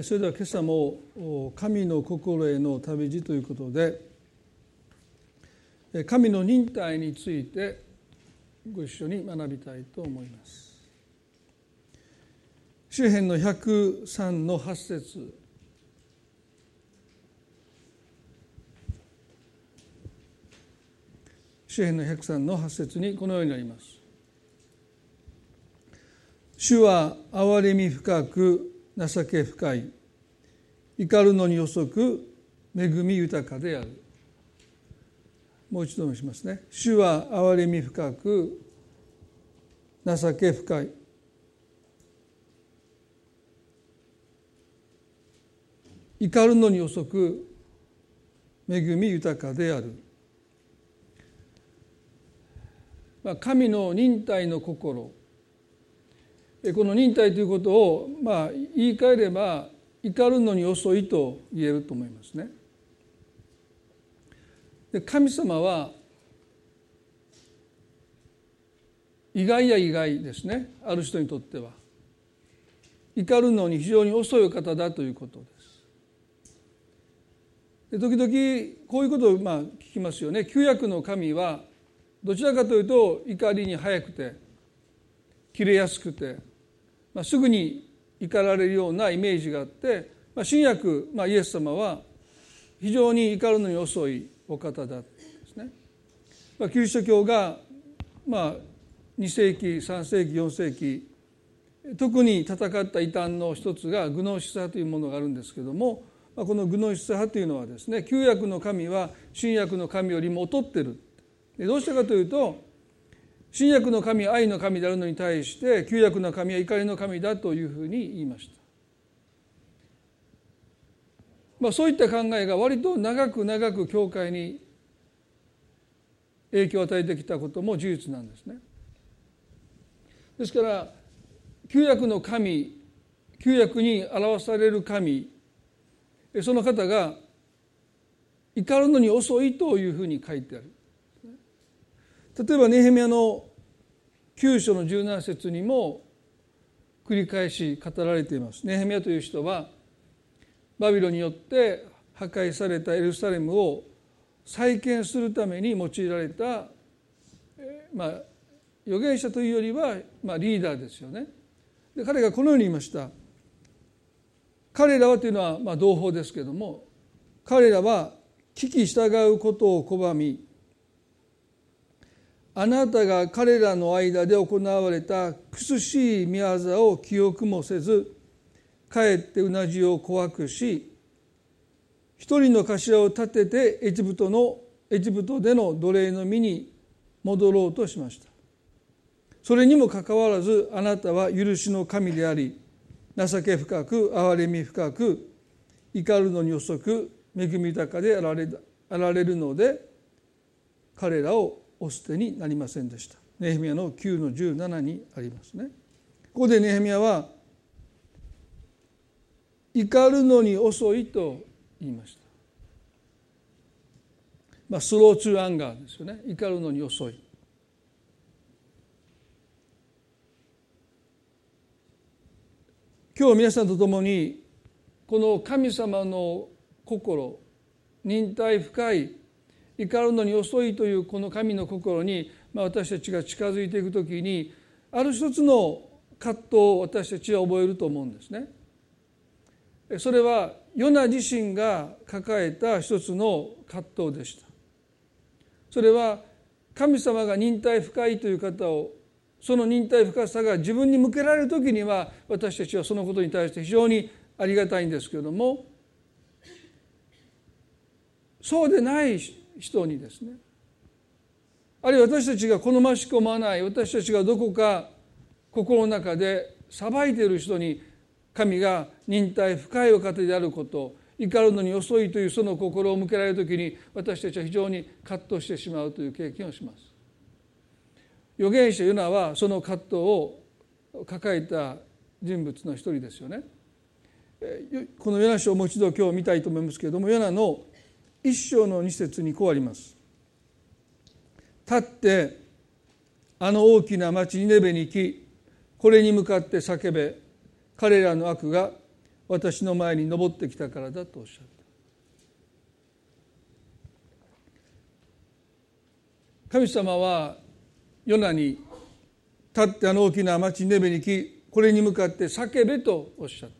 それでは今朝も神の心への旅路ということで神の忍耐についてご一緒に学びたいと思います。詩篇の103の8節。詩篇の103の8節にこのようになります。主は憐れみ深く情け深い怒るのに遅く恵み豊かである。もう一度申しますね。主は憐れみ深く情け深い。怒るのに遅く恵み豊かである、まあ、神の忍耐の心。この忍耐ということをまあ言い換えれば怒るのに遅いと言えると思いますね。で神様は意外や意外ですねある人にとっては怒るのに非常に遅い方だということです。で時々こういうことをまあ聞きますよね旧約の神はどちらかというと怒りに早くて切れやすくてまあ、すぐに怒られるようなイメージがあって、まあ、新約、まあ、イエス様は非常に怒るのに遅いお方だですね。まあ、キリスト教が、まあ、2世紀3世紀4世紀特に戦った異端の一つがグノーシス派というものがあるんですけどもまあこのグノーシス派というのはですね旧約の神は新約の神よりも劣ってるどうしたかというと新約の神は愛の神であるのに対して旧約の神は怒りの神だというふうに言いました。まあ、そういった考えが割と長く長く教会に影響を与えてきたことも事実なんですね。ですから旧約の神旧約に表される神その方が怒るのに遅いというふうに書いてある。例えばネヘミヤの9章の17節にも繰り返し語られています。ネヘミヤという人はバビロによって破壊されたエルサレムを再建するために用いられた、まあ、預言者というよりは、まあ、リーダーですよね。で彼がこのように言いました。彼らはというのは、まあ、同胞ですけども彼らは聞き従うことを拒みあなたが彼らの間で行われた苦しい見業を記憶もせずかえってうなじを怖くし一人の頭を立ててエジプトのエジプトでの奴隷の身に戻ろうとしました。それにもかかわらずあなたは許しの神であり情け深く憐れみ深く怒るのに遅く恵み豊かであられあられるので彼らをお捨てになりませんでした。ネヘミヤの9の17にありますね。ここでネヘミヤは怒るのに遅いと言いました。まあスローツーアンガーですよね。怒るのに遅い。今日皆さんと共にこの神様の心忍耐深い怒るのに遅いというこの神の心に、まあ、私たちが近づいていく時にある一つの葛藤を私たちは覚えると思うんですね。それはヨナ自身が抱えた一つの葛藤でした。それは神様が忍耐深いという方をその忍耐深さが自分に向けられる時には私たちはそのことに対して非常にありがたいんですけれどもそうでない人にですねあるいは私たちが好ましく思わない私たちがどこか心の中で裁いている人に神が忍耐深いお方であること怒るのに遅いというその心を向けられる時に私たちは非常に葛藤してしまうという経験をします。預言者ユナはその葛藤を抱えた人物の一人ですよね。このヨナ書をもう一度今日見たいと思いますけれどもヨナの一章の二節にこうあります。立ってあの大きな町ニネベに行きこれに向かって叫べ。彼らの悪が私の前に登ってきたからだとおっしゃった。神様はヨナに立ってあの大きな町ネベに来これに向かって叫べとおっしゃった。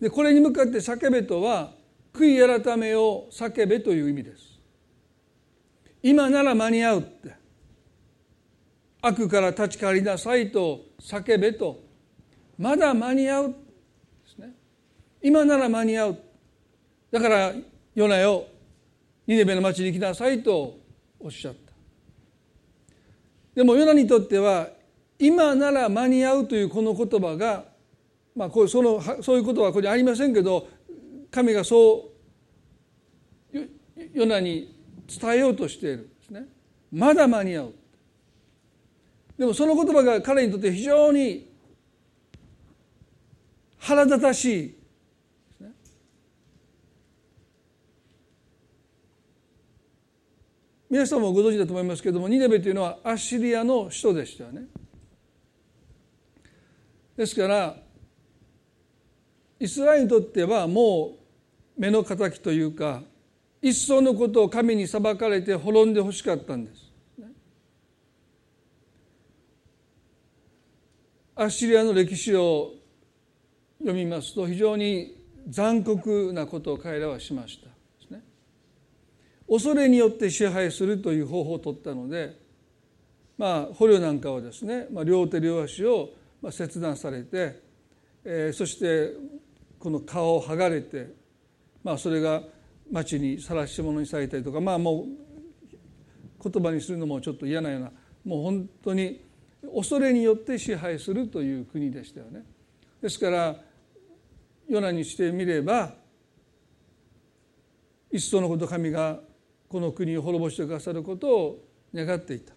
でこれに向かって叫べとは悔い改めを叫べという意味です。今なら間に合うって。悪から立ち返りなさいと叫べと。まだ間に合うですね。今なら間に合う。だからヨナよニネベの町に来なさいとおっしゃった。でもヨナにとっては今なら間に合うというこの言葉がまあこうそのそういうことはここにありませんけど神がそうヨナに伝えようとしているんですね。まだ間に合う。でもその言葉が彼にとって非常に腹立たしい皆さんもご存知だと思いますけれどもニネベというのはアッシリアの首都でしたよね。ですからイスラエルにとってはもう目の敵というか一層のことを神に裁かれて滅んでほしかったんです。アッシリアの歴史を読みますと非常に残酷なことを彼らはしました。恐れによって支配するという方法を取ったのでまあ捕虜なんかはですね、両手両足を切断されて、えー、そしてこの顔を剥がれて、まあ、それが町に晒し者にされたりとかまあもう言葉にするのもちょっと嫌なようなもう本当に恐れによって支配するという国でしたよね。ですからヨナにしてみれば一層のこと神がこの国を滅ぼしてくださることを願っていた。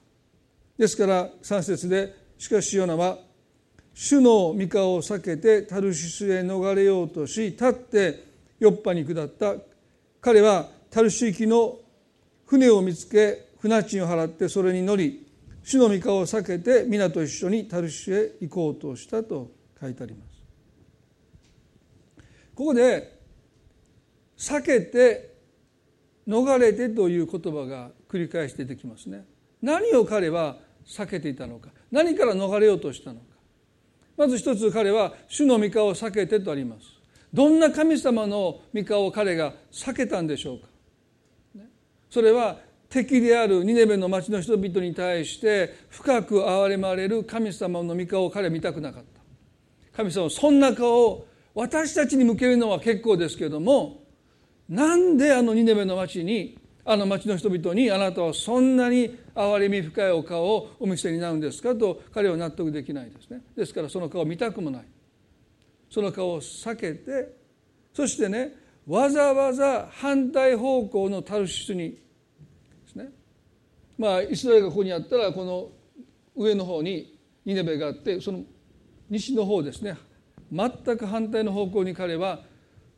ですから3節でしかしヨナは主の御顔を避けてタルシスへ逃れようとし立ってヨッパに下った彼はタルシ行きの船を見つけ船賃を払ってそれに乗り主の御顔を避けて皆と一緒にタルシへ行こうとしたと書いてあります。ここで避けて逃れてという言葉が繰り返し出てきますね。何を彼は避けていたのか何から逃れようとしたのかまず一つ彼は主の御顔を避けてとあります。どんな神様の御顔を彼が避けたんでしょうか？それは敵であるニネベの町の人々に対して深く憐れまれる神様の御顔を彼は見たくなかった。神様そんな顔を私たちに向けるのは結構ですけれどもなんであのニネベの町にあの町の人々にあなたはそんなに憐れみ深いお顔をお見せになるんですかと彼は納得できないですね。ですからその顔を見たくもない。その顔を避けてそしてねわざわざ反対方向のタルシスにですね。まあイスラエルがここにあったらこの上の方にニネベがあってその西の方ですね。全く反対の方向に彼は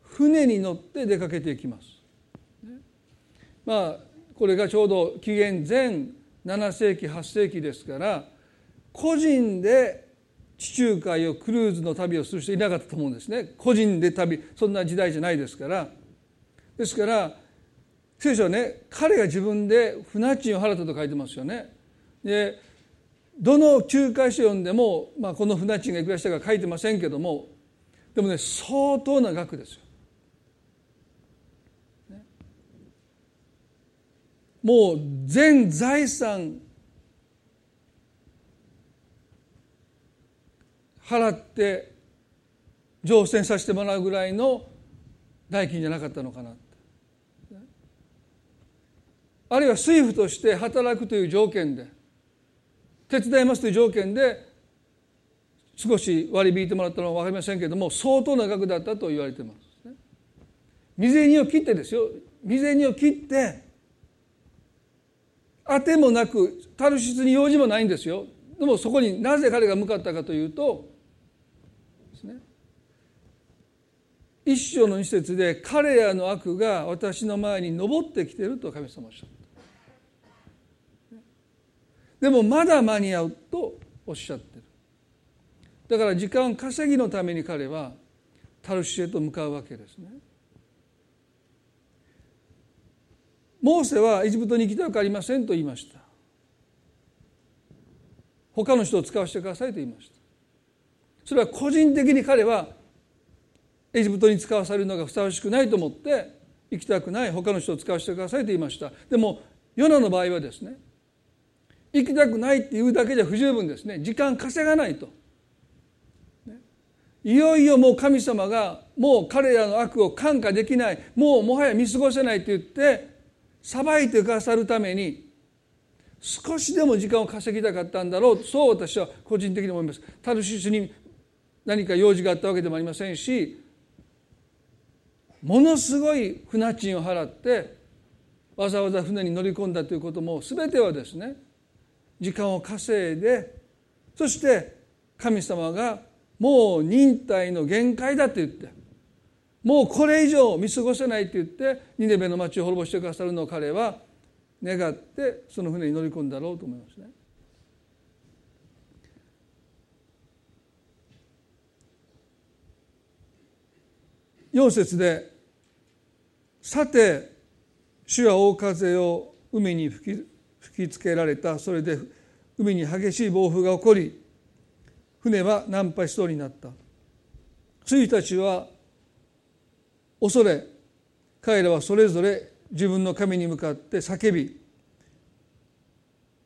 船に乗って出かけていきます。まあこれがちょうど紀元前7世紀8世紀ですから個人で地中海をクルーズの旅をする人いなかったと思うんですね。個人で旅そんな時代じゃないですから。ですから聖書はね彼が自分で船賃を払ったと書いてますよね。でどの仲介書読んでも、まあ、この船賃がいくらしたか書いてませんけどもでもね相当な額ですよ。もう全財産払って乗船させてもらうぐらいの代金じゃなかったのかな。あるいは水夫として働くという条件で手伝いますという条件で少し割り引いてもらったのは分かりませんけれども相当な額だったと言われてます、未然を切ってですよ。未然を切って当てもなくタルシスに用事もないんですよ。でもそこになぜ彼が向かったかというとですね。一章の二節で彼らの悪が私の前に登ってきてると神様おっしゃった。でもまだ間に合うとおっしゃってる。だから時間稼ぎのために彼はタルシへと向かうわけですね。モーセはエジプトに行きたくありませんと言いました。他の人を使わせてくださいと言いました。それは個人的に彼はエジプトに使わされるのがふさわしくないと思って行きたくない。他の人を使わせてくださいと言いました。でもヨナの場合はですね行きたくないって言うだけじゃ不十分ですね。時間稼がないと。いよいよもう神様がもう彼らの悪を看過できない。もうもはや見過ごせないと言って裁いてくださるために少しでも時間を稼ぎたかったんだろうそう私は個人的に思います。タルシスに何か用事があったわけでもありませんしものすごい船賃を払ってわざわざ船に乗り込んだということも全てはですね時間を稼いでそして神様がもう忍耐の限界だと言ってもうこれ以上見過ごせないと言ってニネベの町を滅ぼしてくださるのを彼は願ってその船に乗り込んだろうと思いますね。4節で「さて主は大風を海に吹き吹きつけられたそれで海に激しい暴風が起こり船は難破しそうになった」たちは恐れ彼らはそれぞれ自分の神に向かって叫び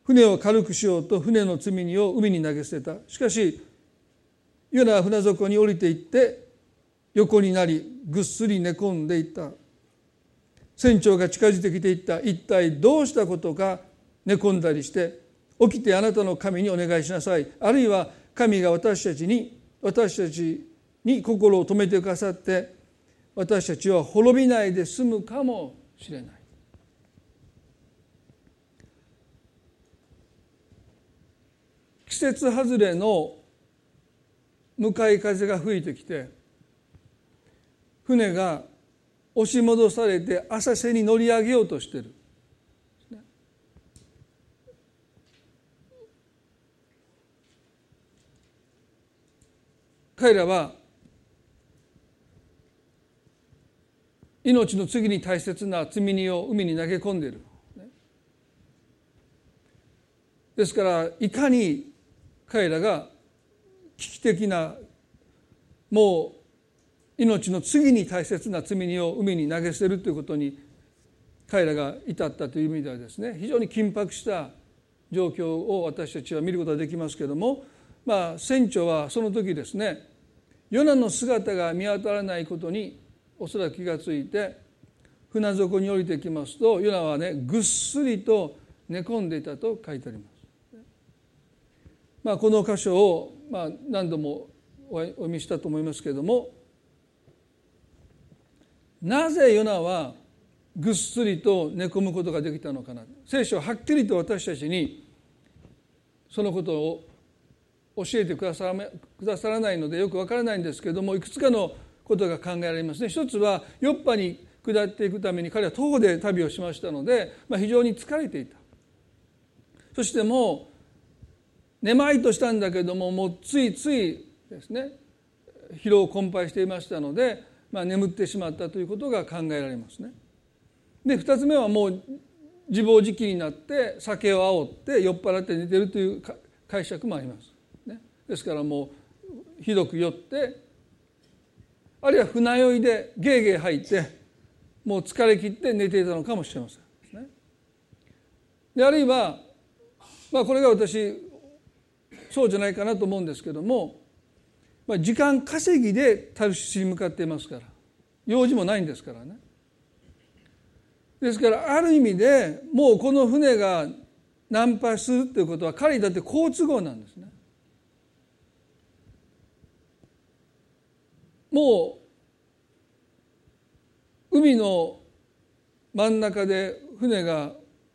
船を軽くしようと船の積み荷を海に投げ捨てた。しかしヨナは船底に降りていって横になりぐっすり寝込んでいった。船長が近づいてきていった。一体どうしたことか寝込んだりして起きてあなたの神にお願いしなさい。あるいは神が私たちに私たちに心を止めてくださって私たちは滅びないで済むかもしれない。季節外れの向かい風が吹いてきて船が押し戻されて浅瀬に乗り上げようとしてる。彼らは命の次に大切な積み荷を海に投げ込んでいる。ですからいかに彼らが危機的なもう命の次に大切な積み荷を海に投げ捨てるということに彼らが至ったという意味ではですね非常に緊迫した状況を私たちは見ることができますけれどもまあ船長はその時ですねヨナの姿が見当たらないことにおそらく気が付いて船底に降りてきますとヨナはねぐっすりと寝込んでいたと書いてあります。まあ、この箇所を、まあ、何度もお読みしたと思いますけれどもなぜヨナはぐっすりと寝込むことができたのかな聖書ははっきりと私たちにそのことを教えてくださらないのでよくわからないんですけれどもいくつかのことが考えられますね一つはヨッパに下っていくために彼は徒歩で旅をしましたので、まあ、非常に疲れていたそしてもうめまいとしたんだけどももうついついですね疲労困憊していましたので、まあ、眠ってしまったということが考えられますね。で2つ目はもう自暴自棄になって酒を煽って酔っ払って寝てるという解釈もあります。ね、ですからもうひどく酔ってあるいは船酔いでゲーゲー吐いてもう疲れ切って寝ていたのかもしれません。であるいは、まあ、これが私そうじゃないかなと思うんですけども、まあ、時間稼ぎでタルシスに向かっていますから用事もないんですからね。ですからある意味でもうこの船が難破するということは彼にだって好都合なんですね。もう海の真ん中で船が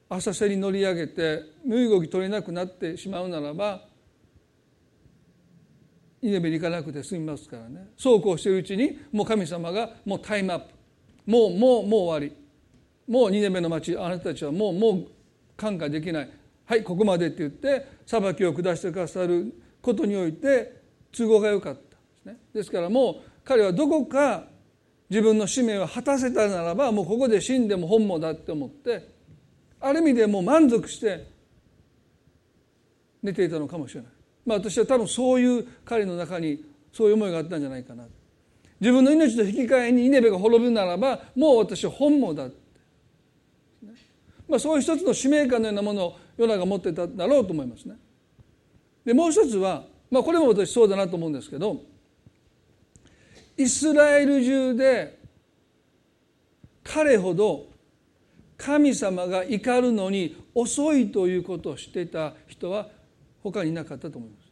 浅瀬に乗り上げて身動き取れなくなってしまうならばイネベに行かなくて済みますからね。そうこうしているうちにもう神様がもうタイムアップもうもうもう終わり。もう2年目の町あなたたちはもうもう感化できない。はいここまでって言って裁きを下してくださることにおいて都合が良かったですね。ですからもう彼はどこか自分の使命を果たせたならばもうここで死んでも本望だって思ってある意味でもう満足して寝ていたのかもしれない。まあ私は多分そういう彼の中にそういう思いがあったんじゃないかな。自分の命と引き換えにイネベが滅ぶならばもう私は本望だまあ、そういう一つの使命感のようなものをヨナが持ってただろうと思いますね。でもう一つは、まあ、これも私そうだなと思うんですけどイスラエル中で彼ほど神様が怒るのに遅いということを知っていた人は他にいなかったと思います。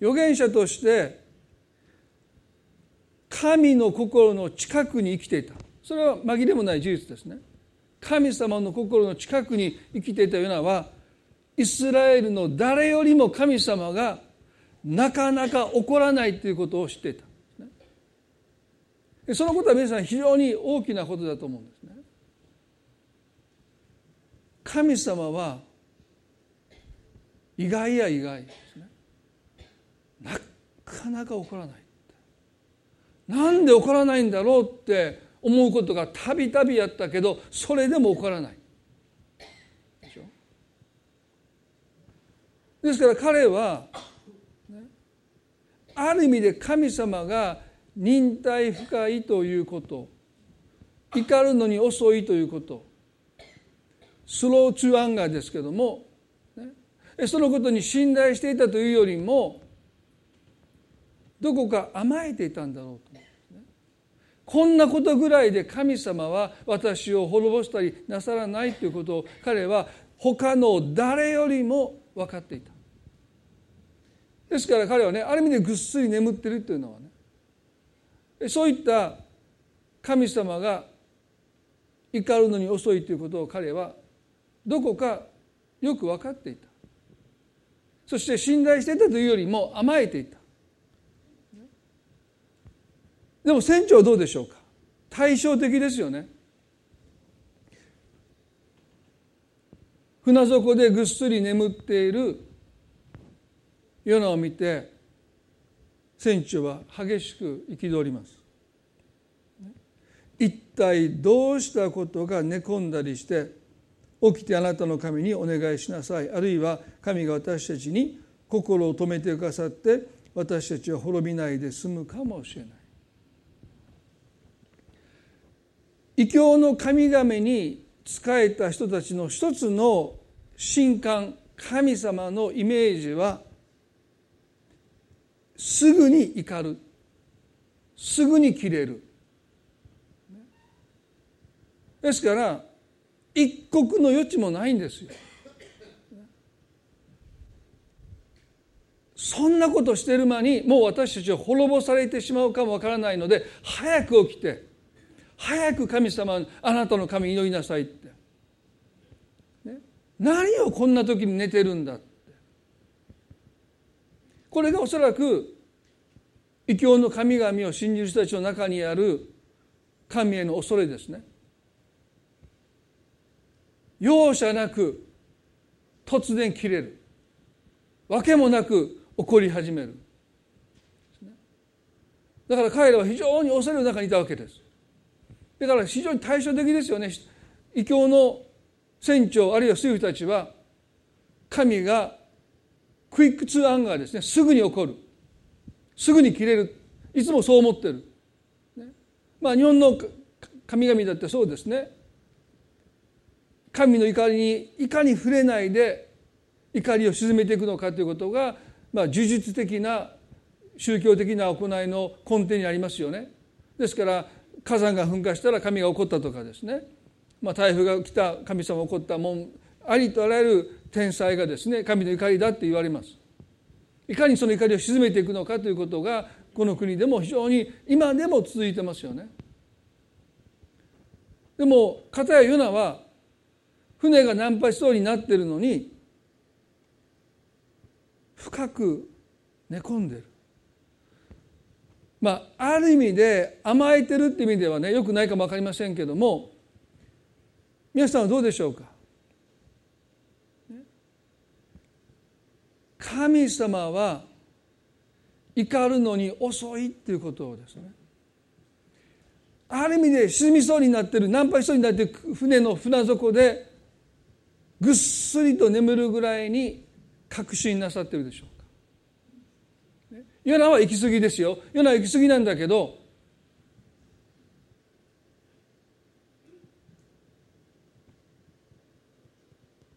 預言者として神の心の近くに生きていたそれは紛れもない事実ですね。神様の心の近くに生きていたようなはイスラエルの誰よりも神様がなかなか起こらないということを知っていたそのことは皆さん非常に大きなことだと思うんですね。神様は意外や意外ですね。なかなか起こらない。なんで起こらないんだろうって思うことがたびたびやったけどそれでも起こらないでしょ？ですから彼は、ある意味で神様が忍耐深いということ。怒るのに遅いということ。スローツーアンガーですけども、そのことに信頼していたというよりもどこか甘えていたんだろうとこんなことぐらいで神様は私を滅ぼしたりなさらないということを彼は他の誰よりも分かっていた。ですから彼はねある意味でぐっすり眠ってるというのはねそういった神様が怒るのに遅いということを彼はどこかよく分かっていた。そして信頼していたというよりも甘えていた。でも船長はどうでしょうか？対照的ですよね。船底でぐっすり眠っているヨナを見て船長は激しく憤ります。一体どうしたことが寝込んだりして起きてあなたの神にお願いしなさい。あるいは神が私たちに心を止めてくださって私たちは滅びないで済むかもしれない。異教の神々に仕えた人たちの一つの神官神様のイメージはすぐに怒る。すぐに切れる。ですから一刻の余地もないんですよ。そんなことしてる間にもう私たちは滅ぼされてしまうかもわからないので早く起きて早く神様あなたの神祈りなさいって、ね、何をこんな時に寝てるんだって。これがおそらく異教の神々を信じる人たちの中にある神への恐れですね。容赦なく突然切れる。わけもなく怒り始める。だから彼らは非常に恐れの中にいたわけです。だから非常に対照的ですよね。異教の船長あるいは水夫たちは神が quick to anger ですねすぐに怒る。すぐに切れる。いつもそう思ってる、ね、まあ日本の神々だってそうですね。神の怒りにいかに触れないで怒りを鎮めていくのかということが、まあ、呪術的な宗教的な行いの根底にありますよね。ですから火山が噴火したら神が怒ったとかですね、まあ、台風が来た神様が怒ったもんありとあらゆる天才がですね神の怒りだって言われます。いかにその怒りを鎮めていくのかということがこの国でも非常に今でも続いてますよね。でも片やヨナは船が難破しそうになってるのに深く寝込んでる。まあ、ある意味で甘えてるって意味ではねよくないかも分かりませんけども皆さんはどうでしょうか？神様は怒るのに遅いっていうことをですねある意味で沈みそうになってる難破しそうになってる船の船底でぐっすりと眠るぐらいに確信なさってるでしょうか。ヨナは行き過ぎですよ。ヨナは行き過ぎなんだけど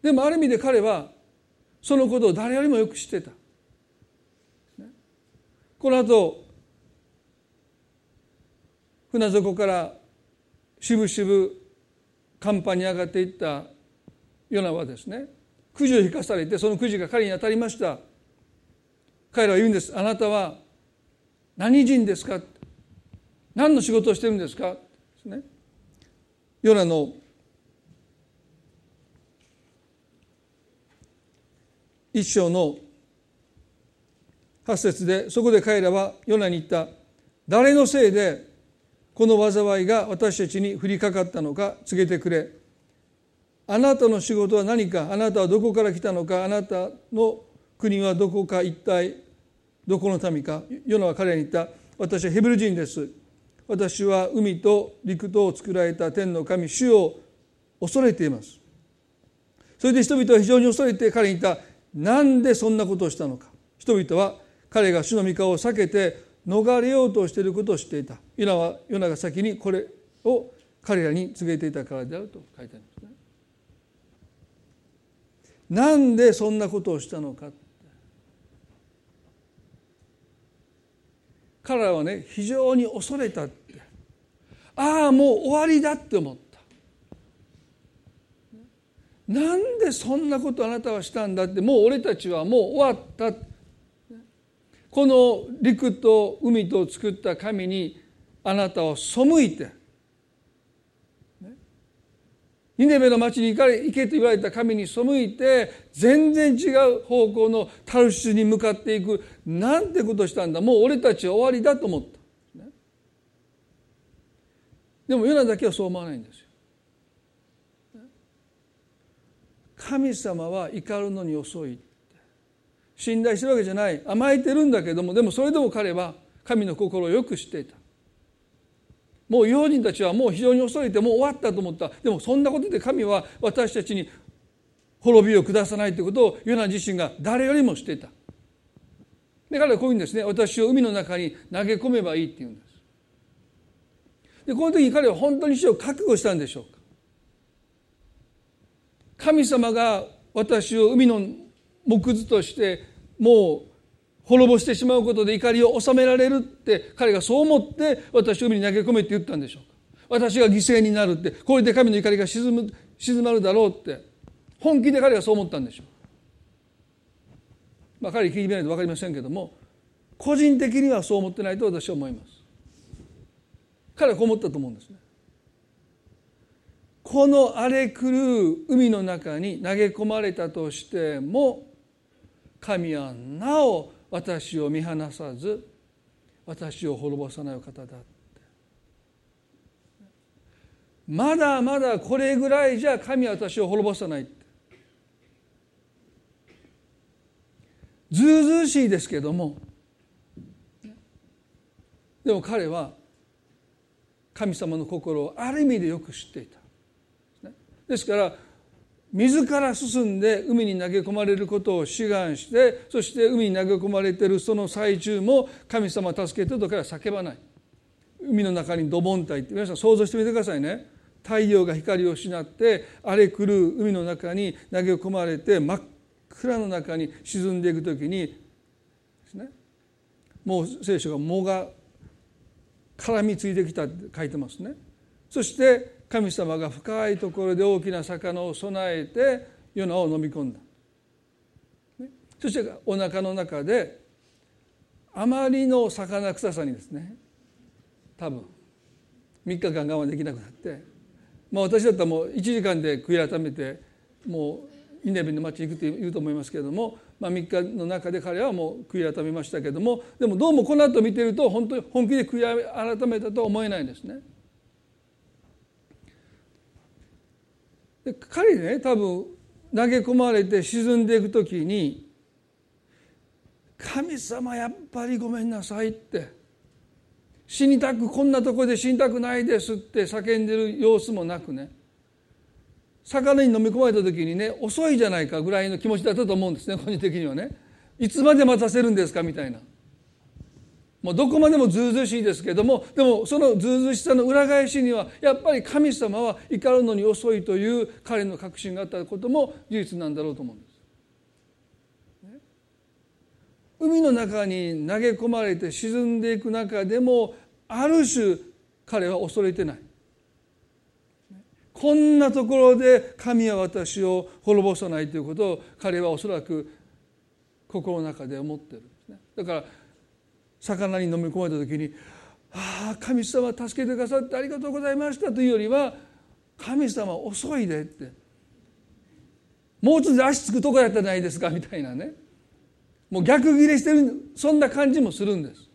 でもある意味で彼はそのことを誰よりもよく知ってた。この後船底からしぶしぶ甲板に上がっていったヨナはですねくじを引かされてそのくじが彼に当たりました。彼らは言うんです。あなたは何人ですか？何の仕事をしてるんですか？ですね。ヨナの一章の8節でそこで彼らはヨナに言った誰のせいでこの災いが私たちに降りかかったのか告げてくれ。あなたの仕事は何かあなたはどこから来たのかあなたの国はどこか一体どこの民か。ヨナは彼らに言った。私はヘブル人です。私は海と陸とを作られた天の神主を恐れています。それで人々は非常に恐れて彼に言った。なんでそんなことをしたのか。人々は彼が主の御顔を避けて逃れようとしていることを知っていた。ヨナはヨナが先にこれを彼らに告げていたからであると書いてありますね。なんでそんなことをしたのか。彼らはね非常に恐れたって。ああもう終わりだって思った。なんでそんなことあなたはしたんだってもう俺たちはもう終わったこの陸と海と作った神にあなたを背いてニネベの町に行かれ行けと言われた神に背いて全然違う方向のタルシュに向かっていくなんてことしたんだもう俺たちは終わりだと思った。でもヨナだけはそう思わないんですよ。神様は怒るのに遅い信頼してるわけじゃない。甘えてるんだけどもでもそれでも彼は神の心をよく知っていた。もう用人たちはもう非常に恐れてもう終わったと思った。でもそんなことで神は私たちに滅びを下さないということをヨナ自身が誰よりも知っていた。で彼はこういうんですね。私を海の中に投げ込めばいいって言うんです。でこの時に彼は本当に死を覚悟したんでしょうか。神様が私を海の木図としてもう滅ぼしてしまうことで怒りを収められるって彼がそう思って私を海に投げ込めって言ったんでしょうか。私が犠牲になるってこれで神の怒りが沈む静まるだろうって。本気で彼がそう思ったんでしょう。まあ彼聞いてみないと分かりませんけども個人的にはそう思ってないと私は思います。彼はこう思ったと思うんですね。この荒れ狂う海の中に投げ込まれたとしても神はなお私を見放さず私を滅ぼさない方だって。まだまだこれぐらいじゃ神は私を滅ぼさないって。ずうずうしいですけども。でも彼は神様の心をある意味でよく知っていた。ですから自ら進んで海に投げ込まれることを志願してそして海に投げ込まれているその最中も神様助けてとから叫ばない。海の中にドボンタイって皆さん想像してみてくださいね。太陽が光を失って荒れ狂う海の中に投げ込まれて真っ暗の中に沈んでいく時にですね。もう聖書が藻が絡みついてきたって書いてますね。そして神様が深いところで大きな魚を備えてヨナを飲み込んだ、ね、そしてお腹の中であまりの魚臭さにですね多分3日間我慢できなくなって、まあ、私だったらもう1時間で悔い改めてもうイネビの町に行くって言うと思いますけれども、まあ、3日の中で彼はもう悔い改めましたけれどもでもどうもこの後見てると本当に本気で悔い改めたとは思えないんですね。彼ね多分投げ込まれて沈んでいく時に神様やっぱりごめんなさいって。死にたくこんなとこで死にたくないですって叫んでる様子もなくね。魚に飲み込まれた時にね遅いじゃないかぐらいの気持ちだったと思うんですね個人的にはね。いつまで待たせるんですかみたいな。もうどこまでもずうずしいですけどもでもそのずうずしさの裏返しにはやっぱり神様は怒るのに遅いという彼の確信があったことも事実なんだろうと思うんです。海の中に投げ込まれて沈んでいく中でもある種彼は恐れてない。こんなところで神は私を滅ぼさないということを彼はおそらく心の中で思ってる。んですね。だから魚に飲み込まれた時に「ああ神様助けてくださってありがとうございました」というよりは「神様遅いで」って「もうちょっと足つくとこやったじゃないですか」みたいなね。もう逆ギレしてるそんな感じもするんです。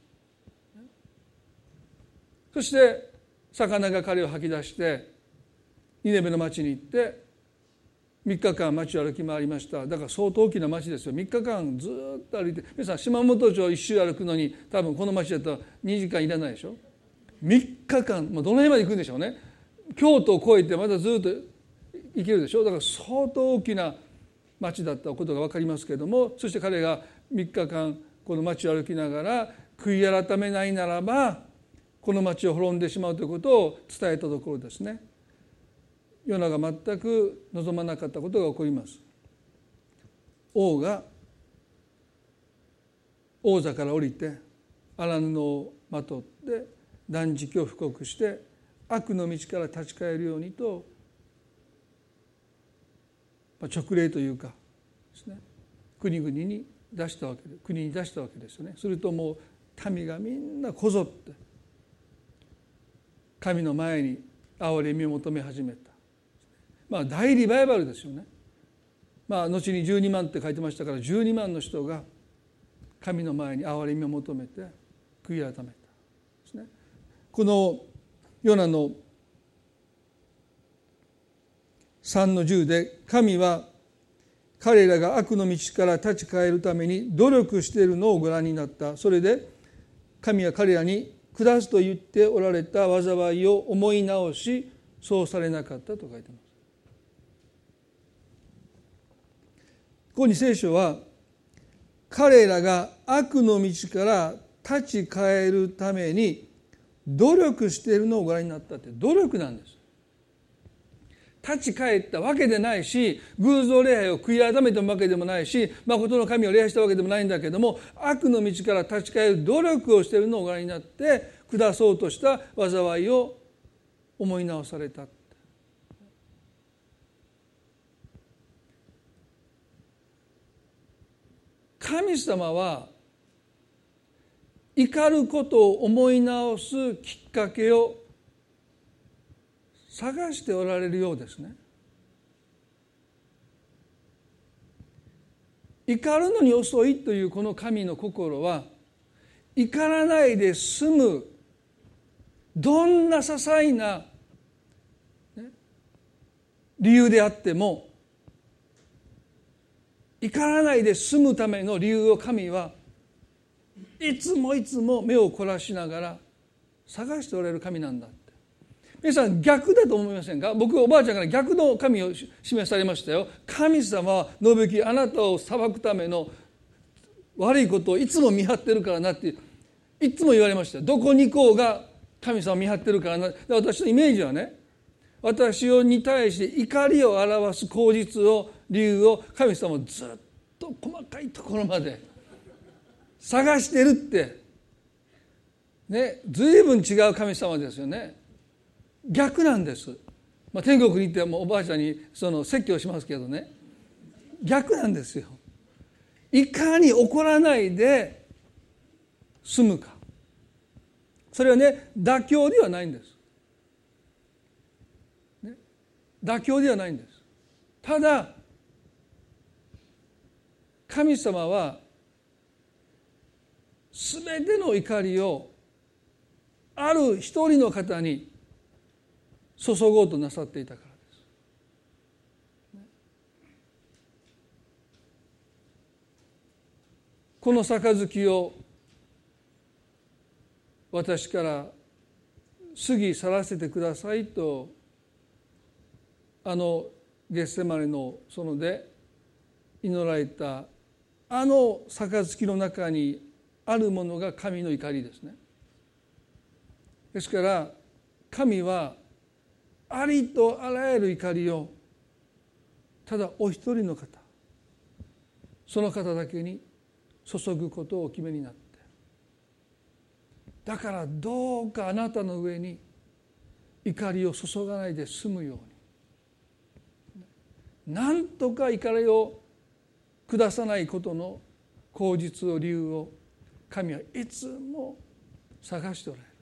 そして魚が彼を吐き出してニネベの町に行って3日間町を歩き回りました。だから相当大きな町ですよ。3日間ずっと歩いて皆さん島本町一周歩くのに多分この町だと2時間いらないでしょ。3日間、まあ、どの辺まで行くんでしょうね。京都を越えてまたずっと行けるでしょ。だから相当大きな町だったことが分かりますけれどもそして彼が3日間この町を歩きながら悔い改めないならばこの町を滅んでしまうということを伝えたところですね。ヨナが全く望まなかったことが起こります。王が王座から降りて荒布をまとって断食を布告して悪の道から立ち返るようにと直令というかですね。国々に出したわけで国に出したわけですよね。するともう民がみんなこぞって神の前に憐れみを求め始めた。まあ大リバイバルですよね。まあ後に12万って書いてましたから12万の人が神の前に憐れみを求めて悔い改めた。ですね。このヨナの3の10で神は彼らが悪の道から立ち返るために努力しているのをご覧になった。それで神は彼らに下すと言っておられた災いを思い直しそうされなかったと書いてます。ここに聖書は彼らが悪の道から立ち返るために努力しているのをご覧になったって努力なんです。立ち返ったわけでないし偶像礼拝を悔い改めたわけでもないし誠の神を礼拝したわけでもないんだけども悪の道から立ち返る努力をしているのをご覧になって下そうとした災いを思い直された神様は怒ることを思い直すきっかけを探しておられるようですね。怒るのに遅いというこの神の心は怒らないで済むどんな些細な、理由であっても怒らないで済むための理由を神はいつもいつも目を凝らしながら探しておられる神なんだって。皆さん逆だと思いませんか？僕おばあちゃんから逆の神を示されましたよ。神様はのべきあなたを裁くための悪いことをいつも見張ってるからなっていつも言われました。どこに行こうが神様を見張ってるからな私のイメージはね私に対して怒りを表す口実を理由を神様ずっと細かいところまで探してるって。ね随分違う神様ですよね。逆なんです、まあ、天国に行ってもおばあちゃんにその説教しますけどね。逆なんですよ。いかに怒らないで済むか。それはね妥協ではないんです、ね、妥協ではないんです。ただ神様は全ての怒りをある一人の方に注ごうとなさっていたからです。この杯を私から過ぎ去らせてくださいとあのゲッセマネの園で祈られたあの杯の中にあるものが神の怒りですね。ですから神はありとあらゆる怒りをただお一人の方その方だけに注ぐことをお決めになってだからどうかあなたの上に怒りを注がないで済むようになんとか怒りを下さないことの口実を理由を神はいつも探しておられる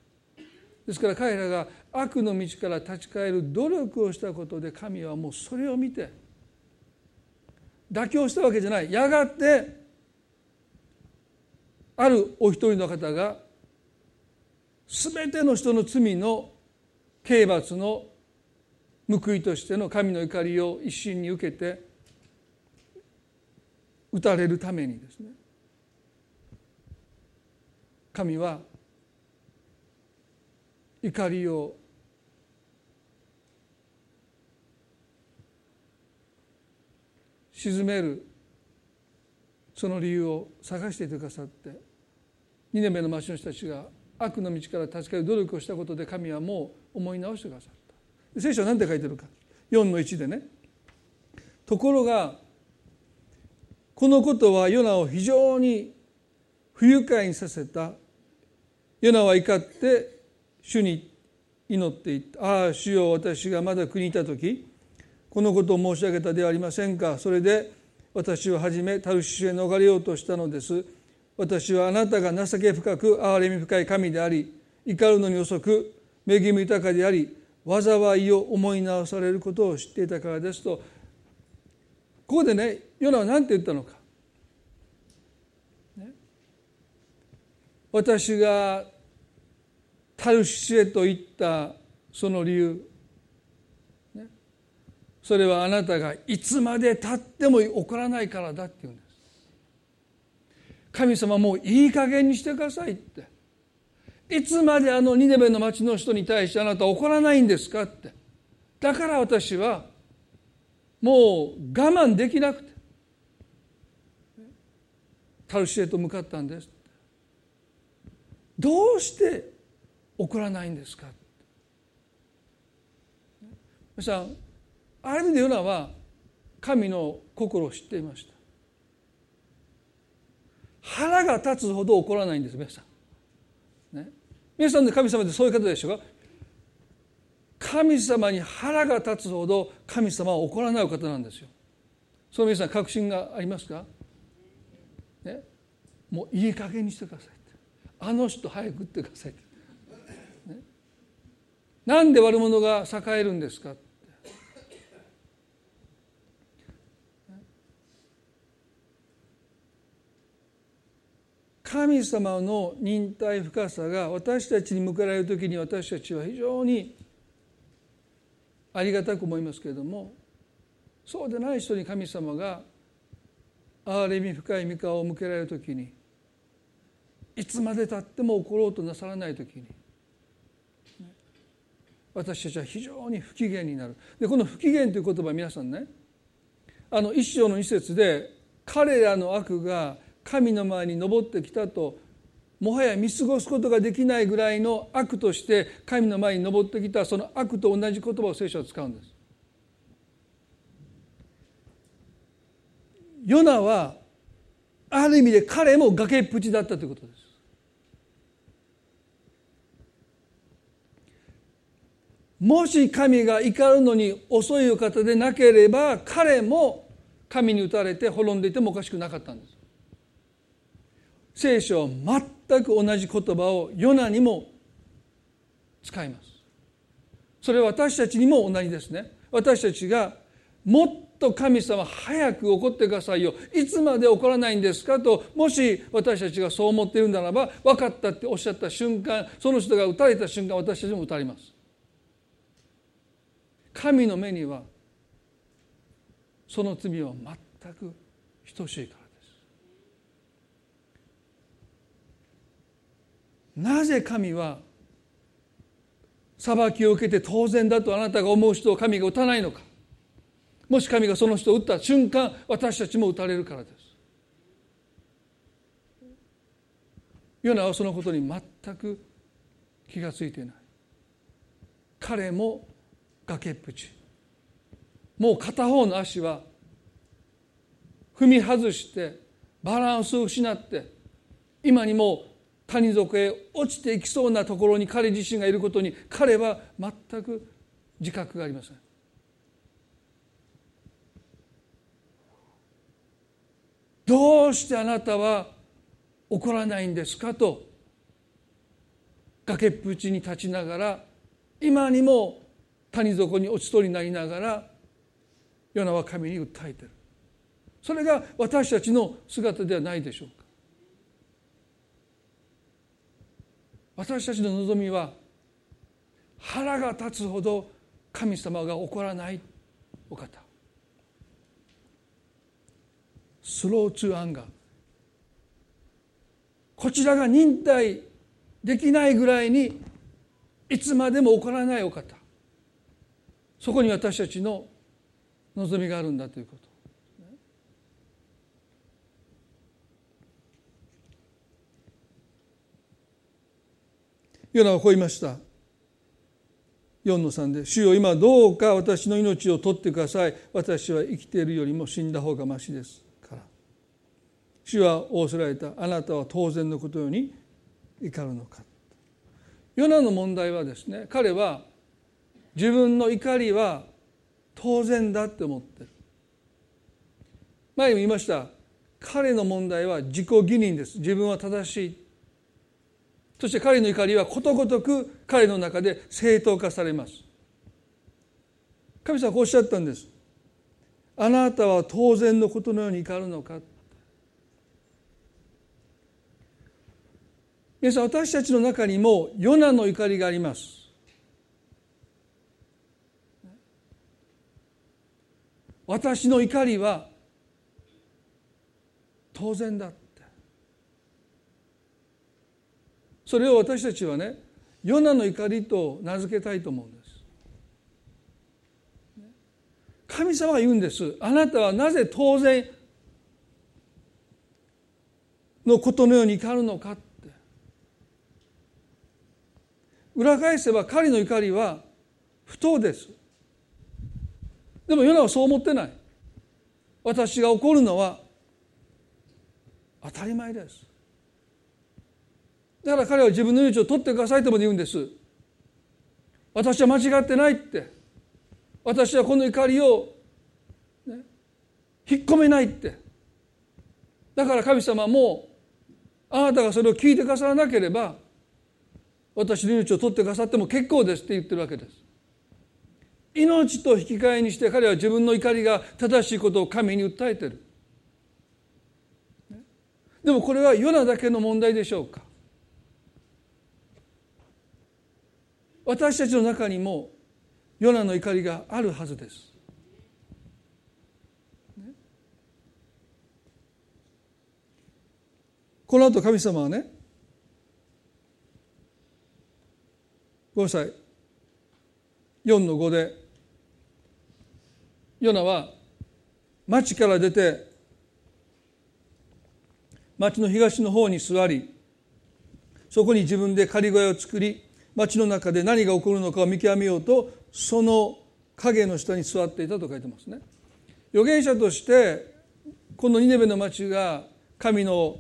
ですから彼らが悪の道から立ち返る努力をしたことで神はもうそれを見て妥協したわけじゃない。やがてあるお一人の方が全ての人の罪の刑罰の報いとしての神の怒りを一心に受けて打たれるためにですね。神は怒りを沈めるその理由を探していてくださって2年目の町の人たちが悪の道から立ち返る努力をしたことで神はもう思い直してくださった。聖書は何て書いてるか。4の1でね。ところがこのことはヨナを非常に不愉快にさせた。ヨナは怒って主に祈っていった。ああ主よ私がまだ国にいた時このことを申し上げたではありませんか。それで私をは初めタルシシュへ逃れようとしたのです。私はあなたが情け深く憐れみ深い神であり怒るのに遅く恵み豊かであり災いを思い直されることを知っていたからですと。ここでねヨナは何て言ったのか、私がタルシへと言ったその理由、それはあなたがいつまでたっても起こらないからだって言うんです。神様もういい加減にしてくださいって。いつまであのニネベの町の人に対してあなた怒らないんですかって。だから私はもう我慢できなくて。タルシエと向かったんです。どうして怒らないんですか？皆さんある意味でヨナは神の心を知っていました。腹が立つほど怒らないんです皆さん、ね、皆さんの神様ってそういう方でしょうか？神様に腹が立つほど神様は怒らない方なんですよ。その皆さん確信がありますか、もういい加減にしてくださいあの人早く打ってくださいなんで悪者が栄えるんですか神様の忍耐深さが私たちに向けられる時に私たちは非常にありがたく思いますけれどもそうでない人に神様が憐れみ深い御顔を向けられる時にいつまでたっても怒ろうとなさらない時に私たちは非常に不機嫌になるでこの不機嫌という言葉皆さんねあの一章の二節で彼らの悪が神の前に登ってきたともはや見過ごすことができないぐらいの悪として神の前に登ってきたその悪と同じ言葉を聖書は使うんです。ヨナはある意味で彼も崖っぷちだったということです。もし神が怒るのに遅いお方でなければ彼も神に打たれて滅んでいてもおかしくなかったんです。聖書は全く同じ言葉をヨナにも使います。それは私たちにも同じですね。私たちがもっと神様早く怒ってくださいよ。いつまで怒らないんですかともし私たちがそう思っているならば分かったっておっしゃった瞬間その人が打たれた瞬間私たちも打たれます。神の目にはその罪は全く等しいからです。なぜ神は裁きを受けて当然だとあなたが思う人を神が打たないのか。もし神がその人を打った瞬間私たちも打たれるからです。ヨナはそのことに全く気がついていない。彼も崖っぷち。もう片方の足は踏み外してバランスを失って今にも谷底へ落ちていきそうなところに彼自身がいることに彼は全く自覚がありません。どうしてあなたは怒らないんですかと崖っぷちに立ちながら今にも谷底に落ちそうになりながらヨナは神に訴えてる。それが私たちの姿ではないでしょうか。私たちの望みは腹が立つほど神様が怒らない。お方。スローツーアンガー。こちらが忍耐できないぐらいにいつまでも怒らないお方。そこに私たちの望みがあるんだということ。ヨナはこう言いました。4の3で「主よ今どうか私の命を取ってください。私は生きているよりも死んだ方がましです」から。主は仰せられたあなたは当然のことように怒るのかヨナの問題はですね彼は自分の怒りは当然だって思ってる。前も言いました。彼の問題は自己義認です。自分は正しい。そして彼の怒りはことごとく彼の中で正当化されます。神様はこうおっしゃったんです。あなたは当然のことのように怒るのか。皆さん私たちの中にもヨナの怒りがあります。私の怒りは当然だって。それを私たちはねヨナの怒りと名付けたいと思うんです。神様が言うんです。あなたはなぜ当然のことのように怒るのかって。裏返せば彼の怒りは不当です。でもヨナはそう思ってない。私が怒るのは当たり前です。だから彼は自分の命を取ってくださいとも言うんです。私は間違ってないって。私はこの怒りを、ね、引っ込めないって。だから神様もあなたがそれを聞いてくださらなければ私の命を取ってくださっても結構ですって言ってるわけです。命と引き換えにして彼は自分の怒りが正しいことを神に訴えてる。でもこれはヨナだけの問題でしょうか。私たちの中にもヨナの怒りがあるはずです。この後神様はねごめんなさい。4の5でヨナは町から出て町の東の方に座りそこに自分で仮小屋を作り町の中で何が起こるのかを見極めようとその影の下に座っていたと書いてますね。預言者としてこのニネベの町が神の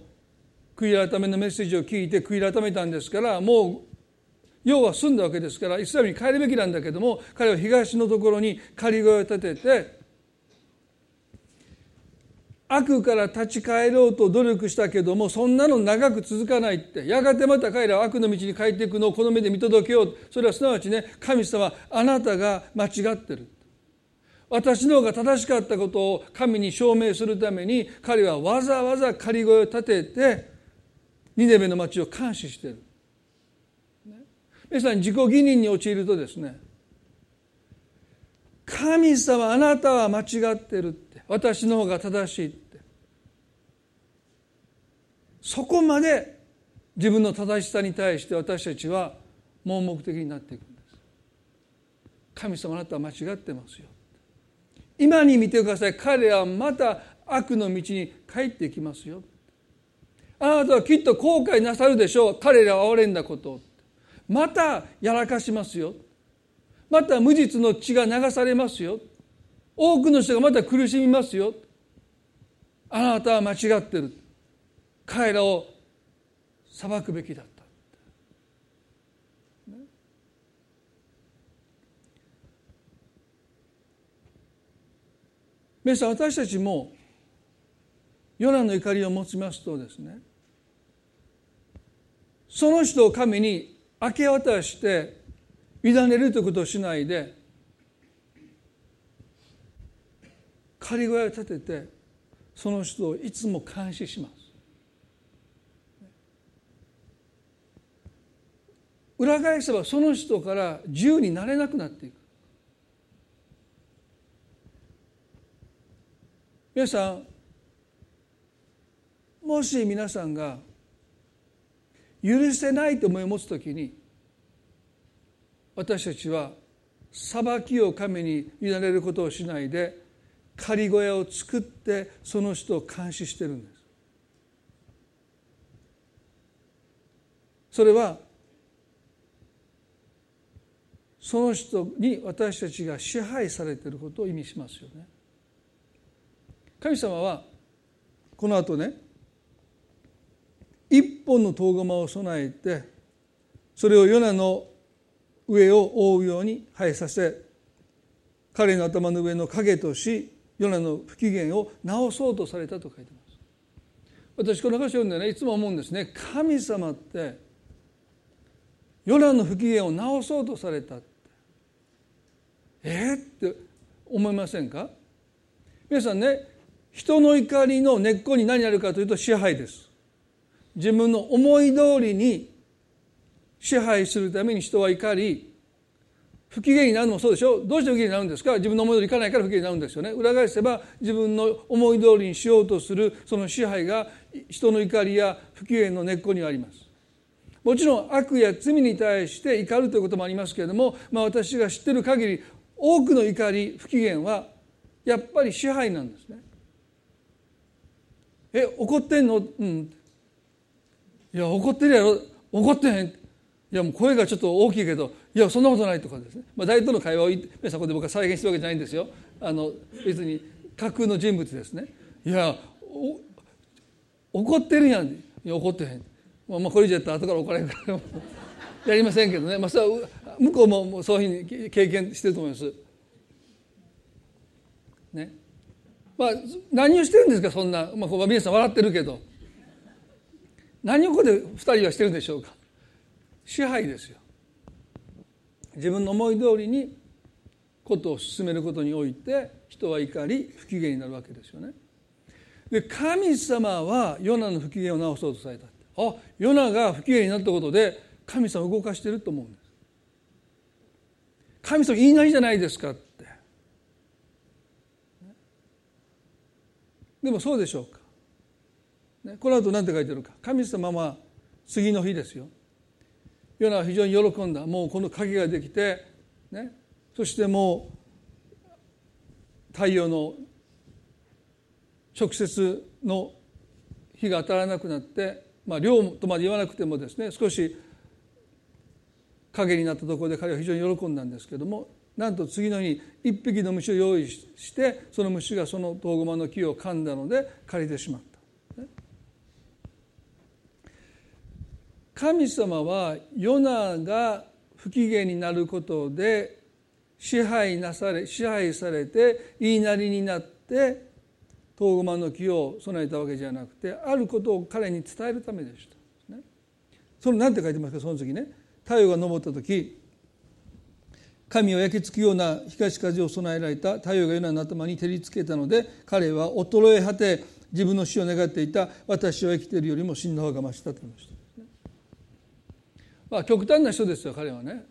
悔い改めのメッセージを聞いて悔い改めたんですからもう要は済んだわけですからイスラエルに帰るべきなんだけども彼は東のところに仮小屋を建てて悪から立ち返ろうと努力したけどもそんなの長く続かないってやがてまた彼らは悪の道に帰っていくのをこの目で見届けよう。それはすなわちね神様あなたが間違ってる。私の方が正しかったことを神に証明するために彼はわざわざ仮声を立ててニネベの町を監視してる、皆さん自己義認に陥るとですね。神様あなたは間違ってるって。私の方が正しいって。そこまで自分の正しさに対して私たちは盲目的になっていくんです。神様あなたは間違ってますよ今に見てください。彼はまた悪の道に帰ってきますよあなたはきっと後悔なさるでしょう。彼らは憐れんだことを。またやらかしますよ。また無実の血が流されますよ。多くの人がまた苦しみますよ。あなたは間違ってる。彼らを裁くべきだった。皆さん私たちもヨナの怒りを持ちますとですねその人を神に明け渡して委ねるということをしないで仮小屋を立ててその人をいつも監視します。裏返せばその人から自由になれなくなっていく。皆さんもし皆さんが許せないと思いを持つ時に私たちは裁きを神に委ねることをしないで仮小屋を作ってその人を監視してるんです。それはその人に私たちが支配されていることを意味しますよね。神様はこの後ね一本の遠駒を備えてそれをヨナの上を覆うように生えさせ彼の頭の上の影としヨナの不機嫌を直そうとされたと書いてます。私この箇所読んでねいつも思うんですね。神様ってヨナの不機嫌を直そうとされたって。えー、って思いませんか？皆さんね人の怒りの根っこに何あるかというと支配です。自分の思い通りに支配するために人は怒り不機嫌になるのもそうでしょ？どうして不機嫌になるんですか？自分の思い通りいかないから不機嫌になるんですよね。裏返せば自分の思い通りにしようとするその支配が人の怒りや不機嫌の根っこにあります。もちろん悪や罪に対して怒るということもありますけれども、まあ、私が知ってる限り多くの怒り不機嫌はやっぱり支配なんですね。え怒ってんの？うん。いや怒ってるやろ。怒ってへん。いやもう声がちょっと大きいけどいやそんなことないとかですね、まあ、大統領の会話を皆さんこで僕は再現してるわけじゃないんですよ。あの別に架空の人物ですね。いや怒ってるやん。いや怒ってへん、まあ、まあこれ以上やったら後から怒られるから。やりませんけどね、まあ、それは向こうもそういうふうに経験してると思います。ね。まあ、何をしてるんですかそんな、まあ、ここ皆さん笑ってるけど。何をここで2人はしてるんでしょうか？支配ですよ。自分の思い通りにことを進めることにおいて人は怒り不機嫌になるわけですよね。で神様はヨナの不機嫌を直そうとされたあヨナが不機嫌になったことで神様を動かしてると思うんです。神様言いなりじゃないですかって。でもそうでしょうか、この後何て書いてるか。神様は次の日ですよ。ヨナは非常に喜んだ。もうこの影ができて、ね、そしてもう太陽の直接の日が当たらなくなってまあ量とまで言わなくてもですね少し影になったところで彼は非常に喜んだんですけどもなんと次の日に一匹の虫を用意してその虫がそのトウゴマの木を噛んだので借りてしまった。神様はヨナが不機嫌になることで支配なされ支配されて言いなりになってトウゴマの木を備えたわけじゃなくてあることを彼に伝えるためでした。その何て書いてますかその次ね太陽が昇った時神を焼き付くような東風を備えられた太陽がヨナの頭に照りつけたので彼は衰え果て自分の死を願っていた私は生きているよりも死んだ方がましだと言いました。まあ、極端な人ですよ彼はね。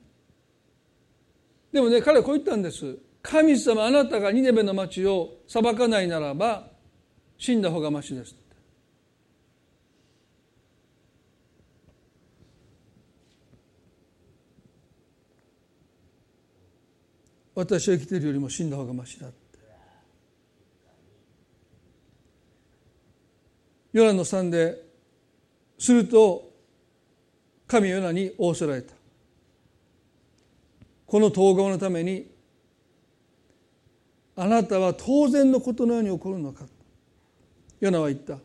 でもね彼はこう言ったんです。神様あなたがニネベの町を裁かないならば死んだ方がましです。私は生きているよりも死んだ方がましだって。ヨナの3ですると神ヨナに仰せられた。この統合のためにあなたは当然のことのように起こるのか。ヨナは言った。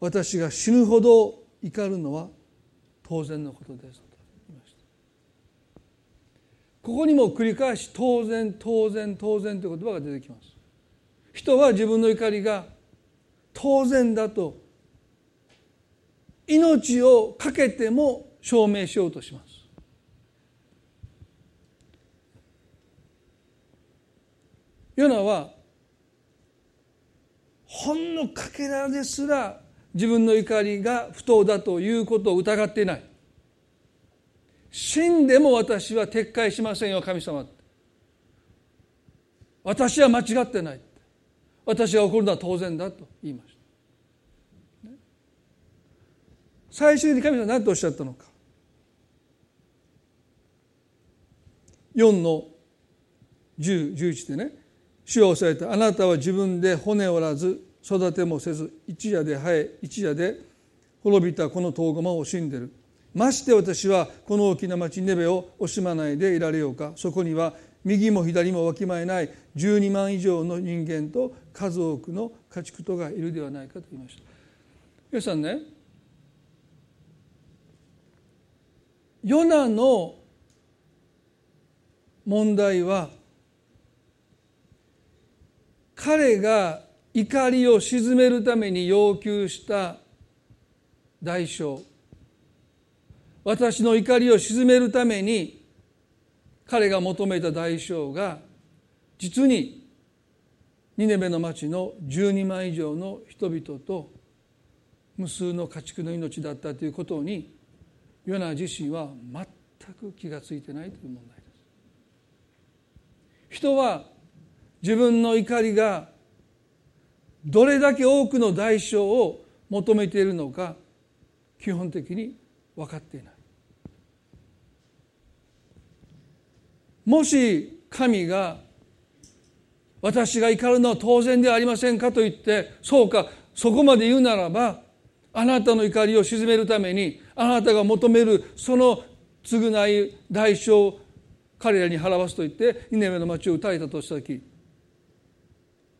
私が死ぬほど怒るのは当然のことです。と言いましたここにも繰り返し当然当然当然という言葉が出てきます。人は自分の怒りが当然だと命を懸けても証明しようとします。ヨナはほんのかけらですら自分の怒りが不当だということを疑っていない。死んでも私は撤回しませんよ神様私は間違ってない。私が怒るのは当然だと言いました。最終的に神様は何とおっしゃったのか。4の1011でね主はおっしゃた。あなたは自分で骨折らず育てもせず一夜で生え一夜で滅びたこの遠駒を惜しんでる。まして私はこの大きな町ネベを惜しまないでいられようか。そこには右も左もわきまえない。12万以上の人間と数多くの家畜とがいるではないかと言いました。皆さんねヨナの問題は彼が怒りを鎮めるために要求した代償私の怒りを鎮めるために彼が求めた代償が実にニネベの町の12万以上の人々と無数の家畜の命だったということにヨナ自身は全く気が付いてないという問題。人は自分の怒りがどれだけ多くの代償を求めているのか基本的に分かっていない。もし神が私が怒るのは当然ではありませんかと言ってそうかそこまで言うならばあなたの怒りを鎮めるためにあなたが求めるその償い代償彼らに払わすと言って2年目の町を歌えたとした時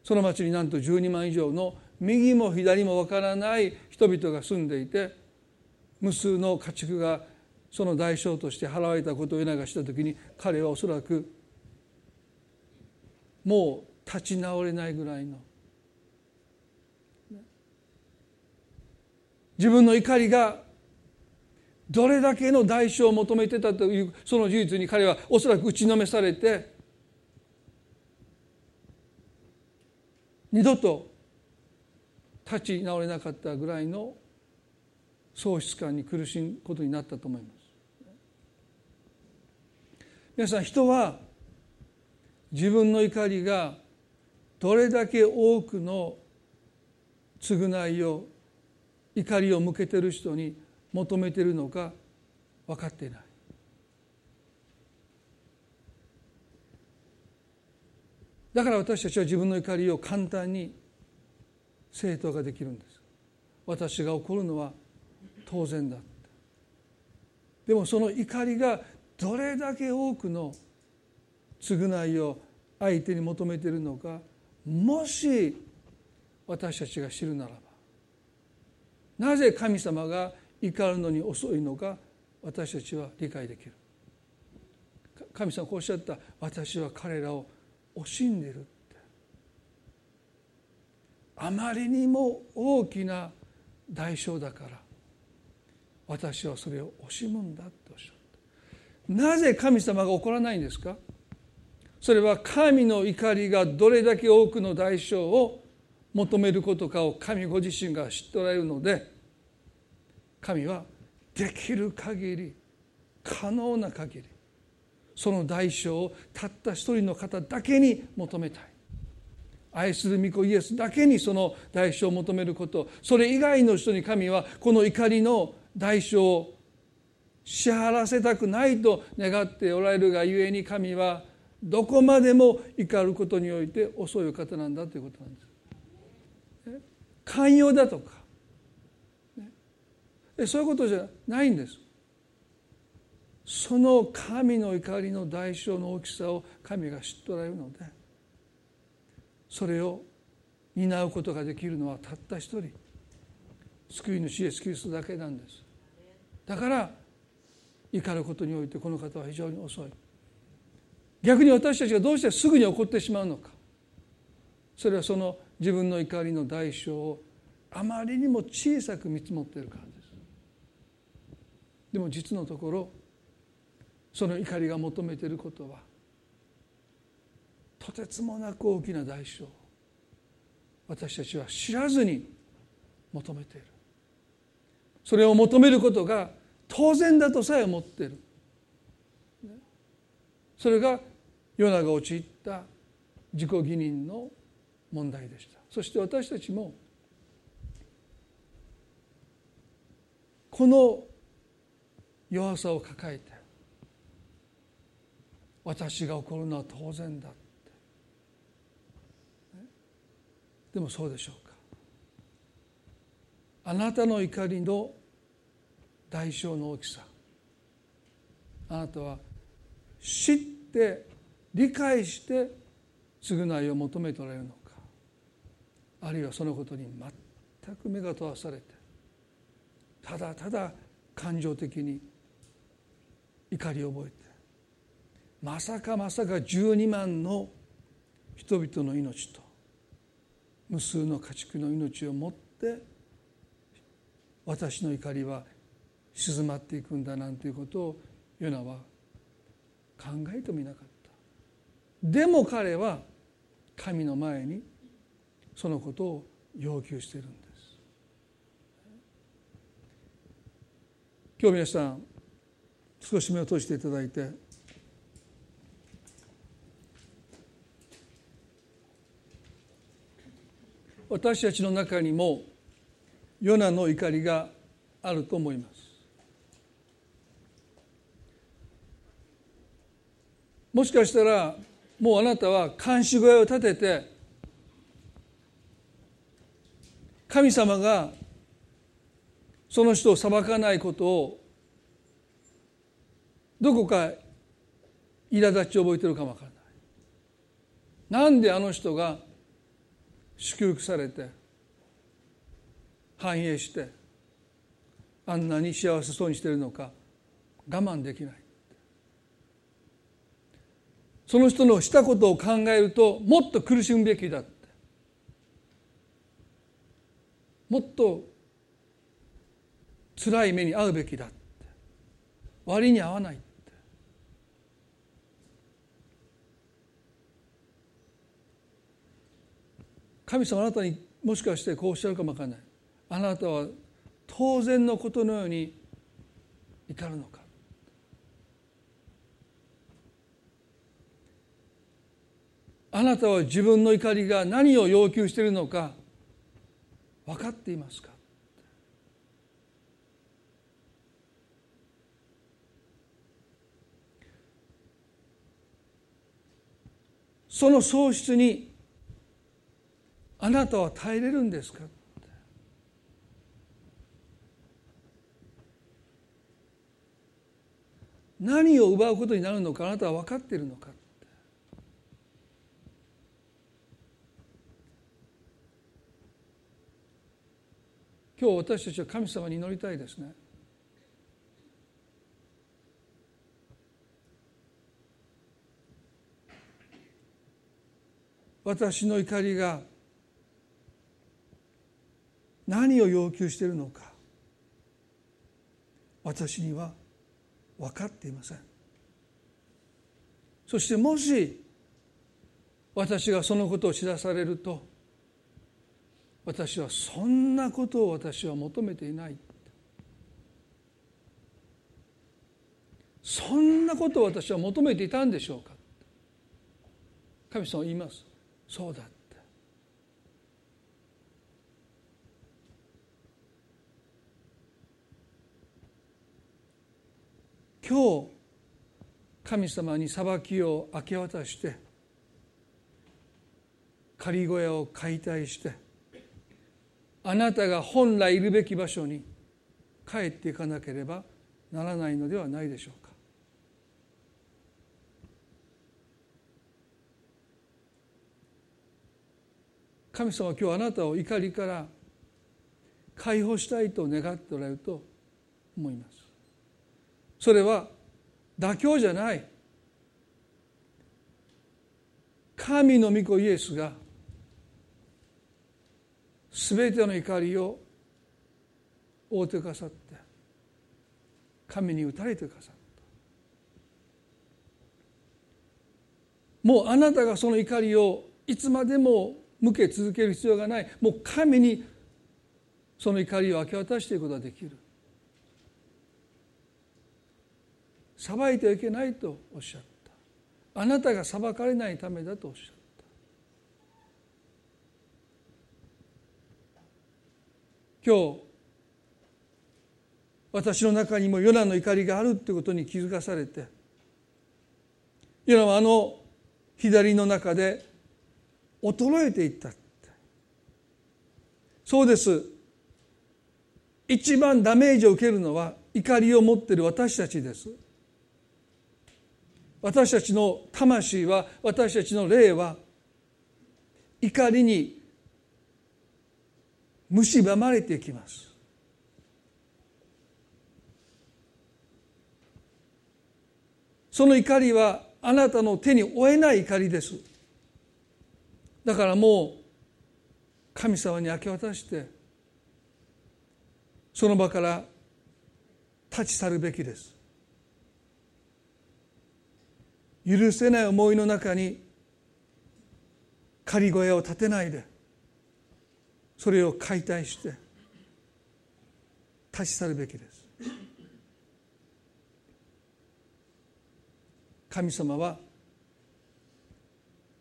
その町になんと12万以上の右も左もわからない人々が住んでいて無数の家畜がその代償として払われたことを促した時に彼はおそらくもう立ち直れないぐらいの自分の怒りがどれだけの代償を求めてたというその事実に彼はおそらく打ちのめされて二度と立ち直れなかったぐらいの喪失感に苦しむことになったと思います。皆さん人は自分の怒りがどれだけ多くの償いを怒りを向けている人に求めているのか分かっていない。だから私たちは自分の怒りを簡単に正当化できるんです。私が怒るのは当然だでもその怒りがどれだけ多くの償いを相手に求めているのかもし私たちが知るならば。なぜ神様が怒るのに遅いのか私たちは理解できる。神様こうおっしゃった私は彼らを惜しんでるって。あまりにも大きな代償だから私はそれを惜しむんだっておっしゃった。なぜ神様が怒らないんですか？それは神の怒りがどれだけ多くの代償を求めることかを神ご自身が知っておられるので神はできる限り可能な限りその代償をたった一人の方だけに求めたい愛する御子イエスだけにその代償を求めることそれ以外の人に神はこの怒りの代償を支払わせたくないと願っておられるがゆえに神はどこまでも怒ることにおいて遅い方なんだということなんです。寛容だとかそういうことじゃないんです。その神の怒りの代償の大きさを神が知っておられるのでそれを担うことができるのはたった一人。救い主イエス・キリストだけなんです。だから怒ることにおいてこの方は非常に遅い。逆に私たちがどうしてすぐに怒ってしまうのか。それはその自分の怒りの代償をあまりにも小さく見積もっているから。でも実のところその怒りが求めていることはとてつもなく大きな代償私たちは知らずに求めている。それを求めることが当然だとさえ思っている。それがヨナが陥った自己義認の問題でした。そして私たちもこの弱さを抱えて私が怒るのは当然だって。でもそうでしょうか。あなたの怒りの代償の大きさ。あなたは知って理解して償いを求めておられるのか。あるいはそのことに全く目が問わされてただただ感情的に怒りを覚えて。まさかまさか12万の人々の命と無数の家畜の命をもって私の怒りは静まっていくんだなんていうことをヨナは考えてもいなかった。でも彼は神の前にそのことを要求しているんです。今日皆さん少し目を閉じていただいて。私たちの中にもヨナの怒りがあると思います。もしかしたらもうあなたは監視小屋を建てて神様がその人を裁かないことをどこか苛立ちを覚えてるかもわからない。なんであの人が祝福されて繁栄してあんなに幸せそうにしてるのか我慢できない。その人のしたことを考えるともっと苦しむべきだって。もっと辛い目に遭うべきだって。割に合わない。って神様あなたにもしかしてこうおっしゃるかもわからない。あなたは当然のことのように怒るのか。あなたは自分の怒りが何を要求しているのか分かっていますか？その喪失にあなたは耐えれるんですか？何を奪うことになるのかあなたは分かっているのか？今日私たちは神様に祈りたいですね。私の怒りが何を要求しているのか私には分かっていません。そしてもし私がそのことを知らされると私はそんなことを私は求めていない。そんなことを私は求めていたんでしょうか。神様は言います。そうだ。今日神様に裁きを明け渡して仮小屋を解体してあなたが本来いるべき場所に帰っていかなければならないのではないでしょうか。神様は今日あなたを怒りから解放したいと願っておられると思います。それは妥協じゃない。神の御子イエスが全ての怒りを覆ってくださって神に打たれてくださった。もうあなたがその怒りをいつまでも向け続ける必要がない。もう神にその怒りを明け渡していくことができる。裁いてはいけないとおっしゃった。あなたが裁かれないためだとおっしゃった。今日私の中にもヨナの怒りがあるということに気づかされてヨナはあの左の中で衰えていったそうです。一番ダメージを受けるのは怒りを持っている私たちです。私たちの魂は私たちの霊は怒りに蝕まれていきます。その怒りはあなたの手に負えない怒りです。だからもう神様に明け渡してその場から立ち去るべきです。許せない思いの中に仮小屋を建てないでそれを解体して立ち去るべきです。神様は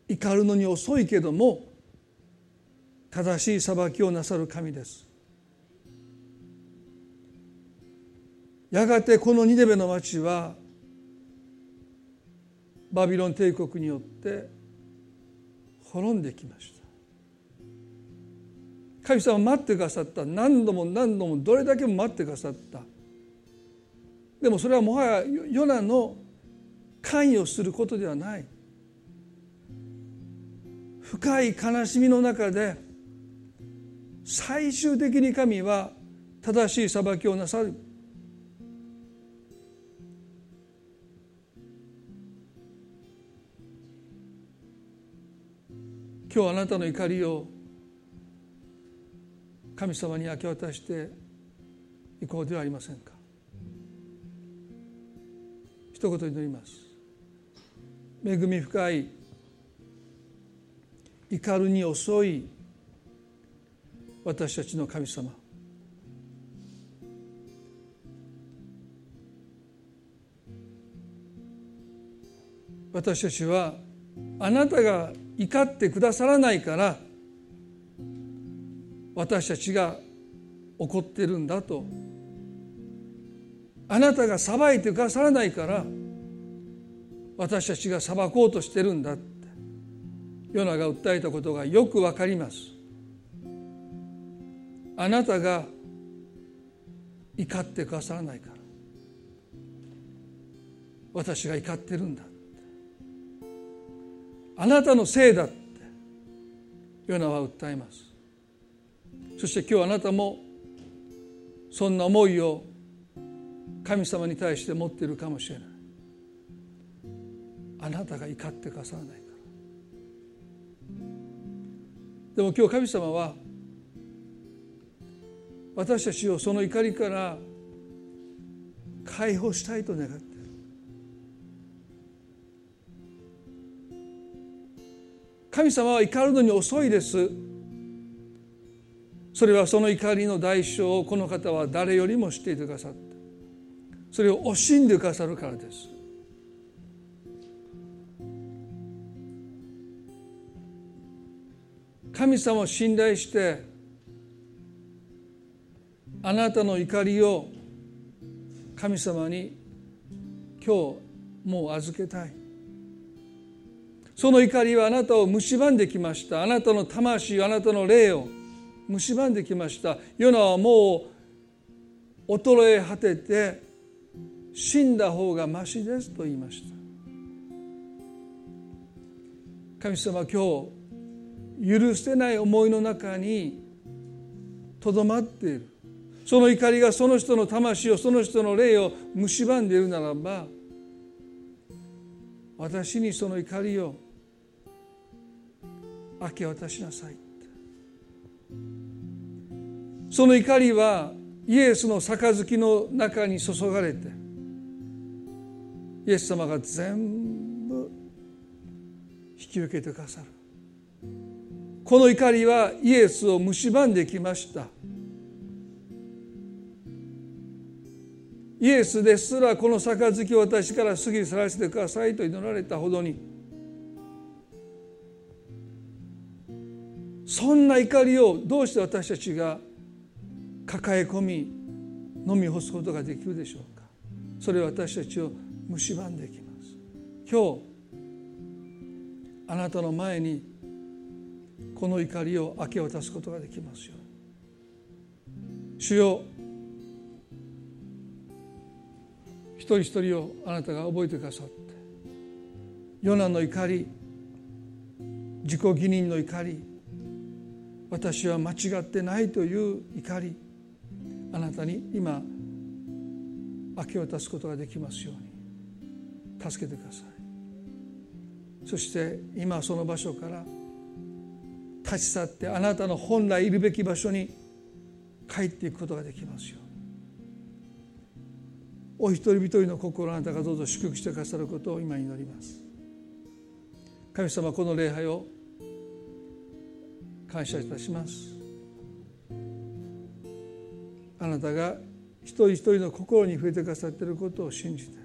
怒るのに遅いけども正しい裁きをなさる神です。やがてこのニネベの町はバビロン帝国によって滅んできました。神様は待ってくださった。何度も何度もどれだけも待ってくださった。でもそれはもはやヨナの関与することではない。深い悲しみの中で最終的に神は正しい裁きをなさる。今日あなたの怒りを神様に明け渡していこうではありませんか。一言祈ります。恵み深い怒るに遅い私たちの神様。私たちはあなたが怒ってくださらないから私たちが怒ってるんだと。あなたが裁いてくださらないから私たちが裁こうとしてるんだヨナが訴えたことがよくわかります。あなたが怒ってくださらないから。私が怒ってるんだ。あなたのせいだってヨナは訴えます。そして今日あなたもそんな思いを神様に対して持っているかもしれない。あなたが怒ってくださらないから。でも今日神様は私たちをその怒りから解放したいと願って神様は怒るのに遅いです。それはその怒りの代償をこの方は誰よりも知っていてくださった。それを惜しんでくださるからです。神様を信頼してあなたの怒りを神様に今日もう預けたい。その怒りはあなたを蝕んできました。あなたの魂あなたの霊を蝕んできました。ヨナはもう衰え果てて死んだ方がましですと言いました。神様今日許せない思いの中にとどまっている。その怒りがその人の魂をその人の霊を蝕んでいるならば私にその怒りを明け渡しなさい。その怒りはイエスの杯の中に注がれてイエス様が全部引き受けてくださる。この怒りはイエスを蝕んできました。イエスですらこの杯を私から過ぎ去らせてくださいと祈られたほどにそんな怒りをどうして私たちが抱え込み飲み干すことができるでしょうか。それは私たちを蝕んできます。今日あなたの前にこの怒りを明け渡すことができますよ主よ一人一人をあなたが覚えてくださってヨナの怒り自己義認の怒り私は間違ってないという怒りあなたに今明け渡すことができますように。助けてください。そして今その場所から立ち去ってあなたの本来いるべき場所に帰っていくことができますように。お一人一人の心あなたがどうぞ祝福してくださることを今祈ります。神様この礼拝を感謝いたします。あなたが一人一人の心に触れてくださっていることを信じて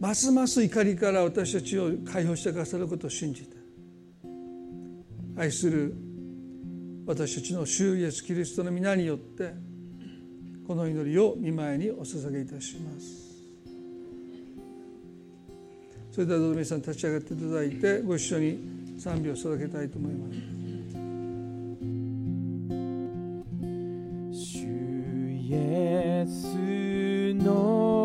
ますます怒りから私たちを解放してくださることを信じて愛する私たちの主イエスキリストの皆によってこの祈りを見舞いにお捧げいたします。それではどうぞ皆さん立ち上がっていただいてご一緒に賛美を捧げたいと思います。イエスの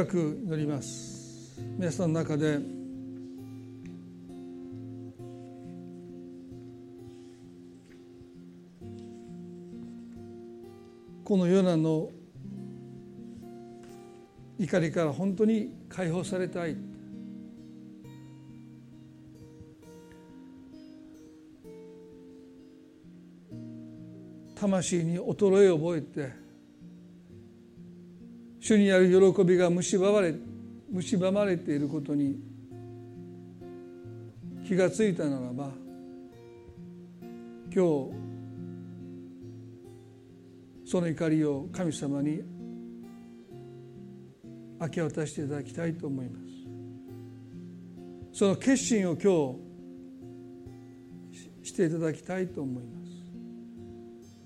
短く祈ります。皆さんの中でこのヨナの怒りから本当に解放されたい。魂に衰えを覚えて主にある喜びが蝕まれ蝕まれていることに気がついたならば今日その怒りを神様に明け渡していただきたいと思います。その決心を今日していただきたいと思います。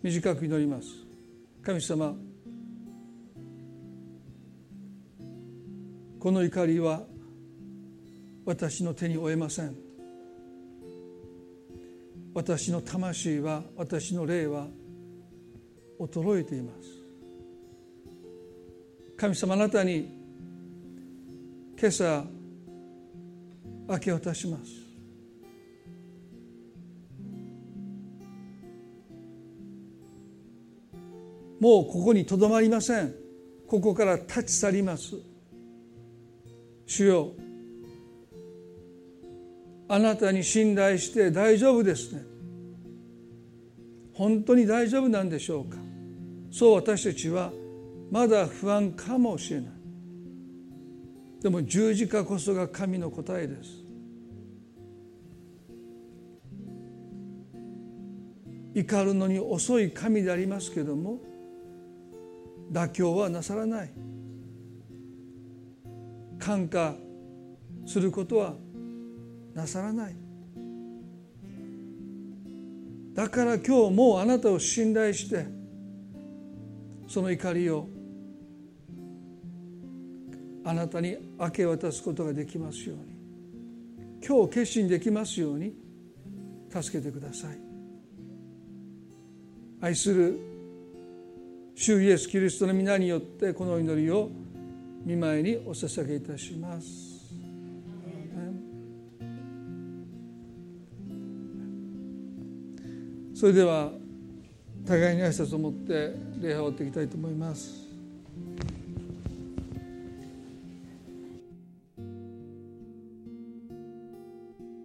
短く祈ります。神様この怒りは私の手に負えません。私の魂は私の霊は衰えています。神様あなたに今朝明け渡します。もうここにとどまりません。ここから立ち去ります。主よあなたに信頼して大丈夫ですね。本当に大丈夫なんでしょうか。そう私たちはまだ不安かもしれない。でも十字架こそが神の答えです。怒るのに遅い神でありますけれども妥協はなさらない。感化することはなさらない。だから今日もうあなたを信頼してその怒りをあなたに明け渡すことができますように。今日決心できますように助けてください。愛する主イエス・キリストの皆によってこの祈りを見舞いにお捧げいたします。それでは互いに挨拶を持って礼拝を終わっていきたいと思います。